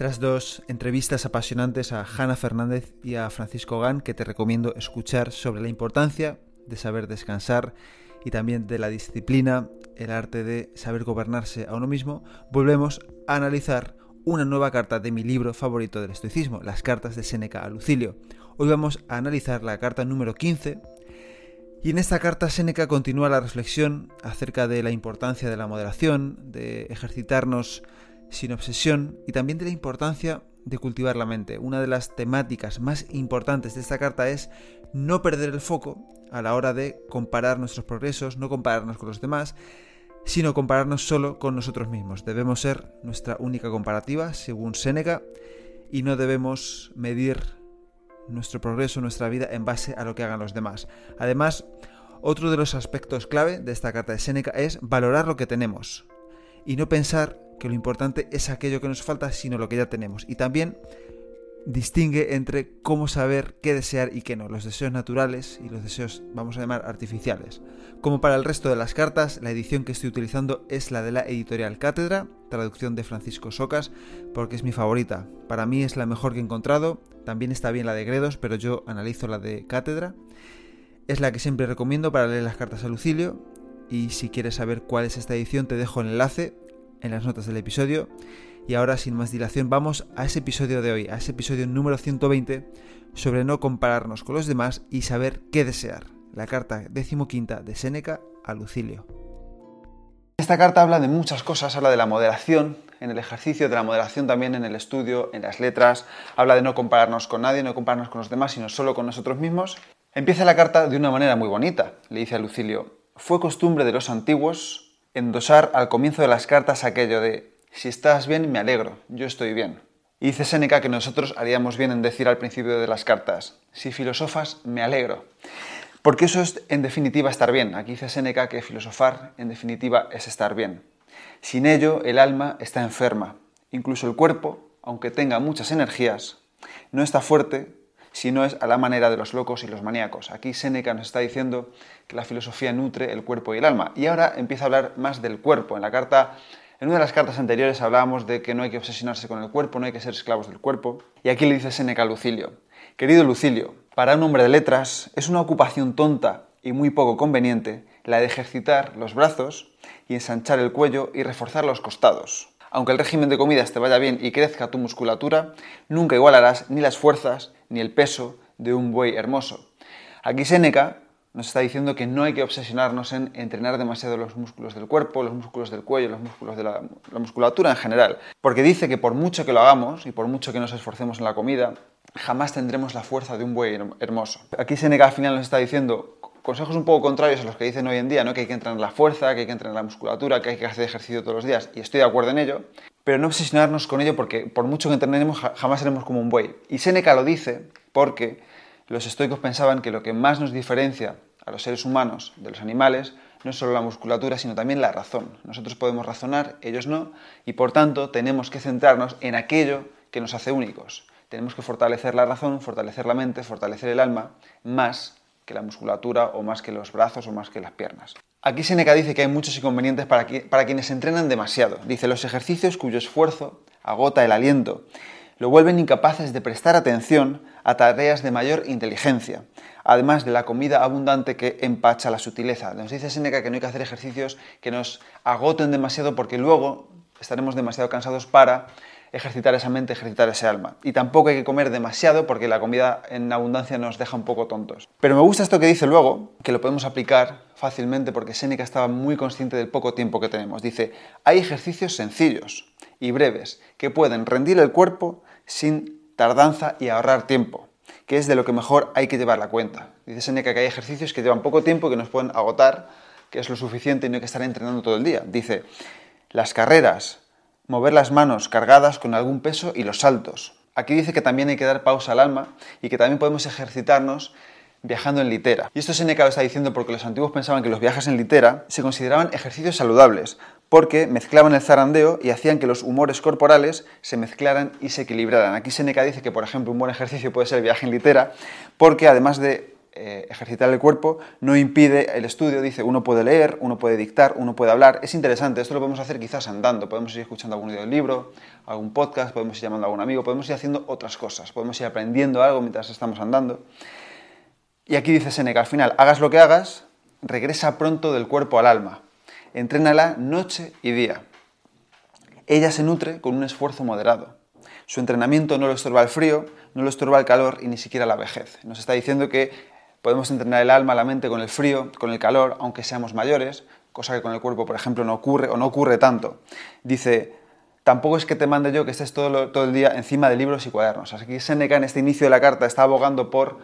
Tras dos entrevistas apasionantes a Hanna Fernández y a Francisco Gán, que te recomiendo escuchar sobre la importancia de saber descansar y también de la disciplina, el arte de saber gobernarse a uno mismo, volvemos a analizar una nueva carta de mi libro favorito del estoicismo, las cartas de Séneca a Lucilio. Hoy vamos a analizar la carta número 15 y en esta carta Séneca continúa la reflexión acerca de la importancia de la moderación, de ejercitarnos sin obsesión y también de la importancia de cultivar la mente. Una de las temáticas más importantes de esta carta es no perder el foco a la hora de comparar nuestros progresos, no compararnos con los demás, sino compararnos solo con nosotros mismos. Debemos ser nuestra única comparativa, según Séneca, y no debemos medir nuestro progreso, nuestra vida en base a lo que hagan los demás. Además, otro de los aspectos clave de esta carta de Séneca es valorar lo que tenemos y no pensar que lo importante es aquello que nos falta, sino lo que ya tenemos. Y también distingue entre cómo saber qué desear y qué no, los deseos naturales y los deseos, vamos a llamar, artificiales. Como para el resto de las cartas, la edición que estoy utilizando es la de la editorial Cátedra, traducción de Francisco Socas, porque es mi favorita. Para mí es la mejor que he encontrado, también está bien la de Gredos, pero yo analizo la de Cátedra. Es la que siempre recomiendo para leer las cartas a Lucilio, y si quieres saber cuál es esta edición te dejo el enlace en las notas del episodio. Y ahora, sin más dilación, vamos a ese episodio de hoy, a ese episodio número 120 sobre no compararnos con los demás y saber qué desear. La carta decimoquinta de Séneca a Lucilio. Esta carta habla de muchas cosas, habla de la moderación en el ejercicio, de la moderación también en el estudio, en las letras, habla de no compararnos con nadie, no compararnos con los demás, sino solo con nosotros mismos. Empieza la carta de una manera muy bonita, le dice a Lucilio, fue costumbre de los antiguos endosar al comienzo de las cartas aquello de si estás bien, me alegro, yo estoy bien. Y dice Séneca que nosotros haríamos bien en decir al principio de las cartas, si filosofas, me alegro. Porque eso es en definitiva estar bien. Aquí dice Séneca que filosofar en definitiva es estar bien. Sin ello, el alma está enferma. Incluso el cuerpo, aunque tenga muchas energías, no está fuerte si no es a la manera de los locos y los maníacos. Aquí Séneca nos está diciendo que la filosofía nutre el cuerpo y el alma. Y ahora empieza a hablar más del cuerpo. En la carta, en una de las cartas anteriores hablábamos de que no hay que obsesionarse con el cuerpo, no hay que ser esclavos del cuerpo. Y aquí le dice Séneca a Lucilio, querido Lucilio, para un hombre de letras es una ocupación tonta y muy poco conveniente la de ejercitar los brazos y ensanchar el cuello y reforzar los costados. Aunque el régimen de comidas te vaya bien y crezca tu musculatura, nunca igualarás ni las fuerzas ni el peso de un buey hermoso. Aquí Séneca nos está diciendo que no hay que obsesionarnos en entrenar demasiado los músculos del cuerpo, los músculos del cuello, los músculos de la, musculatura en general. Porque dice que por mucho que lo hagamos y por mucho que nos esforcemos en la comida, jamás tendremos la fuerza de un buey hermoso. Aquí Seneca al final nos está diciendo consejos un poco contrarios a los que dicen hoy en día, ¿no? que hay que entrenar la fuerza, que hay que entrenar la musculatura, que hay que hacer ejercicio todos los días, y estoy de acuerdo en ello, pero no obsesionarnos con ello porque por mucho que entrenemos jamás seremos como un buey. Y Seneca lo dice porque los estoicos pensaban que lo que más nos diferencia a los seres humanos de los animales no es solo la musculatura, sino también la razón. Nosotros podemos razonar, ellos no, y por tanto tenemos que centrarnos en aquello que nos hace únicos. Tenemos que fortalecer la razón, fortalecer la mente, fortalecer el alma, más que la musculatura o más que los brazos o más que las piernas. Aquí Seneca dice que hay muchos inconvenientes para, quienes entrenan demasiado. Dice, los ejercicios cuyo esfuerzo agota el aliento lo vuelven incapaces de prestar atención a tareas de mayor inteligencia, además de la comida abundante que empacha la sutileza. Nos dice Seneca que no hay que hacer ejercicios que nos agoten demasiado porque luego estaremos demasiado cansados para ejercitar esa mente, ejercitar ese alma. Y tampoco hay que comer demasiado porque la comida en abundancia nos deja un poco tontos. Pero me gusta esto que dice luego, que lo podemos aplicar fácilmente porque Seneca estaba muy consciente del poco tiempo que tenemos. Dice, hay ejercicios sencillos y breves que pueden rendir el cuerpo sin tardanza y ahorrar tiempo, que es de lo que mejor hay que llevar la cuenta. Dice Seneca que hay ejercicios que llevan poco tiempo y que nos pueden agotar, que es lo suficiente y no hay que estar entrenando todo el día. Dice, las carreras, mover las manos cargadas con algún peso y los saltos. Aquí dice que también hay que dar pausa al alma y que también podemos ejercitarnos viajando en litera. Y esto Seneca lo está diciendo porque los antiguos pensaban que los viajes en litera se consideraban ejercicios saludables, porque mezclaban el zarandeo y hacían que los humores corporales se mezclaran y se equilibraran. Aquí Seneca dice que, por ejemplo, un buen ejercicio puede ser el viaje en litera, porque además de eh, ejercitar el cuerpo no impide el estudio, dice, uno puede leer, uno puede dictar, uno puede hablar. Es interesante, esto lo podemos hacer quizás andando, podemos ir escuchando algún libro, algún podcast, podemos ir llamando a algún amigo, podemos ir haciendo otras cosas, podemos ir aprendiendo algo mientras estamos andando. Y aquí dice Seneca, al final, hagas lo que hagas, regresa pronto del cuerpo al alma. Entrénala noche y día. Ella se nutre con un esfuerzo moderado. Su entrenamiento no lo estorba el frío, no lo estorba el calor y ni siquiera la vejez. Nos está diciendo que podemos entrenar el alma, la mente con el frío, con el calor, aunque seamos mayores, cosa que con el cuerpo, por ejemplo, no ocurre o no ocurre tanto. Dice, tampoco es que te mande yo que estés todo, el día encima de libros y cuadernos. Así que Seneca en este inicio de la carta está abogando por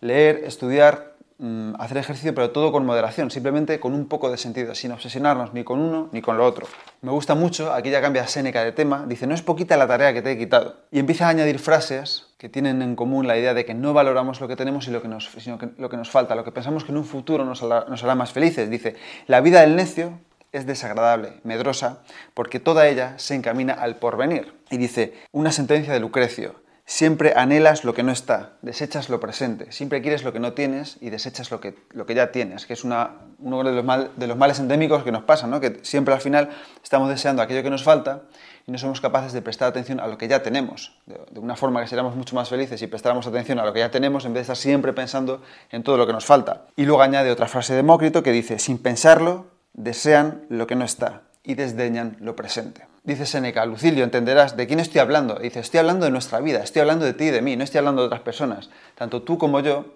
leer, estudiar, mm, hacer ejercicio, pero todo con moderación, simplemente con un poco de sentido, sin obsesionarnos ni con uno ni con lo otro. Me gusta mucho, aquí ya cambia Séneca de tema, dice, no es poquita la tarea que te he quitado. Y empieza a añadir frases que tienen en común la idea de que no valoramos lo que tenemos y lo que nos, sino lo que nos falta, lo que pensamos que en un futuro nos hará más felices. Dice, la vida del necio es desagradable, medrosa, porque toda ella se encamina al porvenir. Y dice, una sentencia de Lucrecio, Siempre anhelas lo que no está, desechas lo presente. Siempre quieres lo que no tienes y desechas lo que, lo que ya tienes, que es uno de los, de los males endémicos que nos pasa, ¿no? que siempre al final estamos deseando aquello que nos falta y no somos capaces de prestar atención a lo que ya tenemos. De, una forma que seríamos mucho más felices si prestáramos atención a lo que ya tenemos en vez de estar siempre pensando en todo lo que nos falta. Y luego añade otra frase de Demócrito que dice, sin pensarlo, desean lo que no está y desdeñan lo presente. Dice Seneca, Lucilio, entenderás de quién estoy hablando. Dice, estoy hablando de nuestra vida, estoy hablando de ti y de mí, no estoy hablando de otras personas. Tanto tú como yo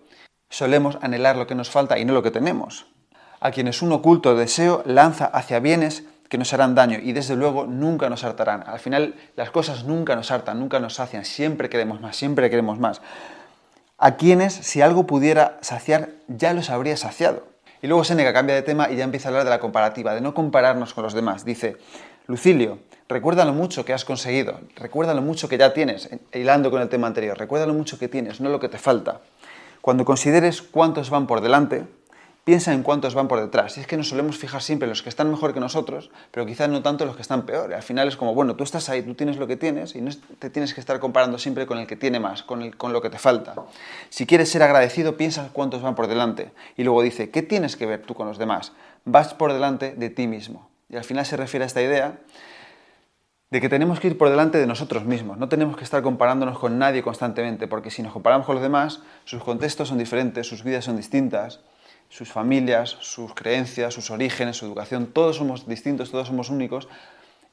solemos anhelar lo que nos falta y no lo que tenemos. A quienes un oculto deseo lanza hacia bienes que nos harán daño y desde luego nunca nos hartarán. Al final las cosas nunca nos hartan, nunca nos sacian, siempre queremos más, siempre queremos más. A quienes si algo pudiera saciar ya los habría saciado. Y luego Seneca cambia de tema y ya empieza a hablar de la comparativa, de no compararnos con los demás. Dice, Lucilio, recuerda lo mucho que has conseguido, recuerda lo mucho que ya tienes, hilando con el tema anterior, recuerda lo mucho que tienes, no lo que te falta. Cuando consideres cuántos van por delante, piensa en cuántos van por detrás. Y es que nos solemos fijar siempre en los que están mejor que nosotros, pero quizás no tanto los que están peor. al final es como, bueno, tú estás ahí, tú tienes lo que tienes y no te tienes que estar comparando siempre con el que tiene más, con, con lo que te falta. Si quieres ser agradecido, piensa cuántos van por delante. Y luego dice, ¿qué tienes que ver tú con los demás? Vas por delante de ti mismo. Y al final se refiere a esta idea de que tenemos que ir por delante de nosotros mismos, no tenemos que estar comparándonos con nadie constantemente, porque si nos comparamos con los demás, sus contextos son diferentes, sus vidas son distintas, sus familias, sus creencias, sus orígenes, su educación, todos somos distintos, todos somos únicos,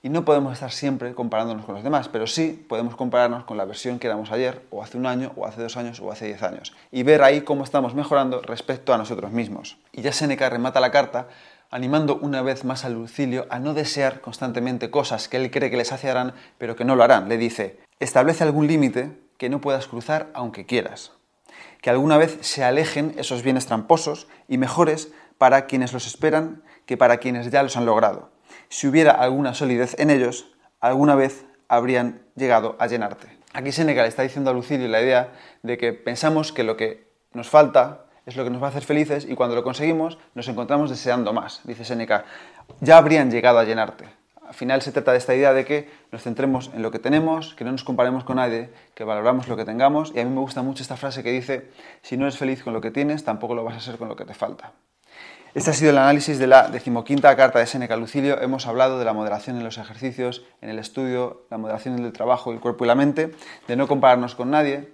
y no podemos estar siempre comparándonos con los demás, pero sí podemos compararnos con la versión que éramos ayer, o hace un año, o hace dos años, o hace diez años, y ver ahí cómo estamos mejorando respecto a nosotros mismos. Y ya Seneca remata la carta animando una vez más a Lucilio a no desear constantemente cosas que él cree que les saciarán, pero que no lo harán. Le dice, establece algún límite que no puedas cruzar aunque quieras. Que alguna vez se alejen esos bienes tramposos y mejores para quienes los esperan que para quienes ya los han logrado. Si hubiera alguna solidez en ellos, alguna vez habrían llegado a llenarte. Aquí Seneca le está diciendo a Lucilio la idea de que pensamos que lo que nos falta es lo que nos va a hacer felices y cuando lo conseguimos nos encontramos deseando más. Dice Seneca, ya habrían llegado a llenarte. Al final se trata de esta idea de que nos centremos en lo que tenemos, que no nos comparemos con nadie, que valoramos lo que tengamos. Y a mí me gusta mucho esta frase que dice, si no eres feliz con lo que tienes, tampoco lo vas a ser con lo que te falta. Este ha sido el análisis de la decimoquinta carta de Seneca Lucilio. Hemos hablado de la moderación en los ejercicios, en el estudio, la moderación en el trabajo, el cuerpo y la mente, de no compararnos con nadie,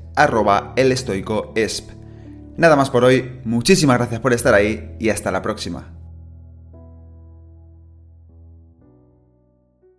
arroba el Nada más por hoy, muchísimas gracias por estar ahí y hasta la próxima.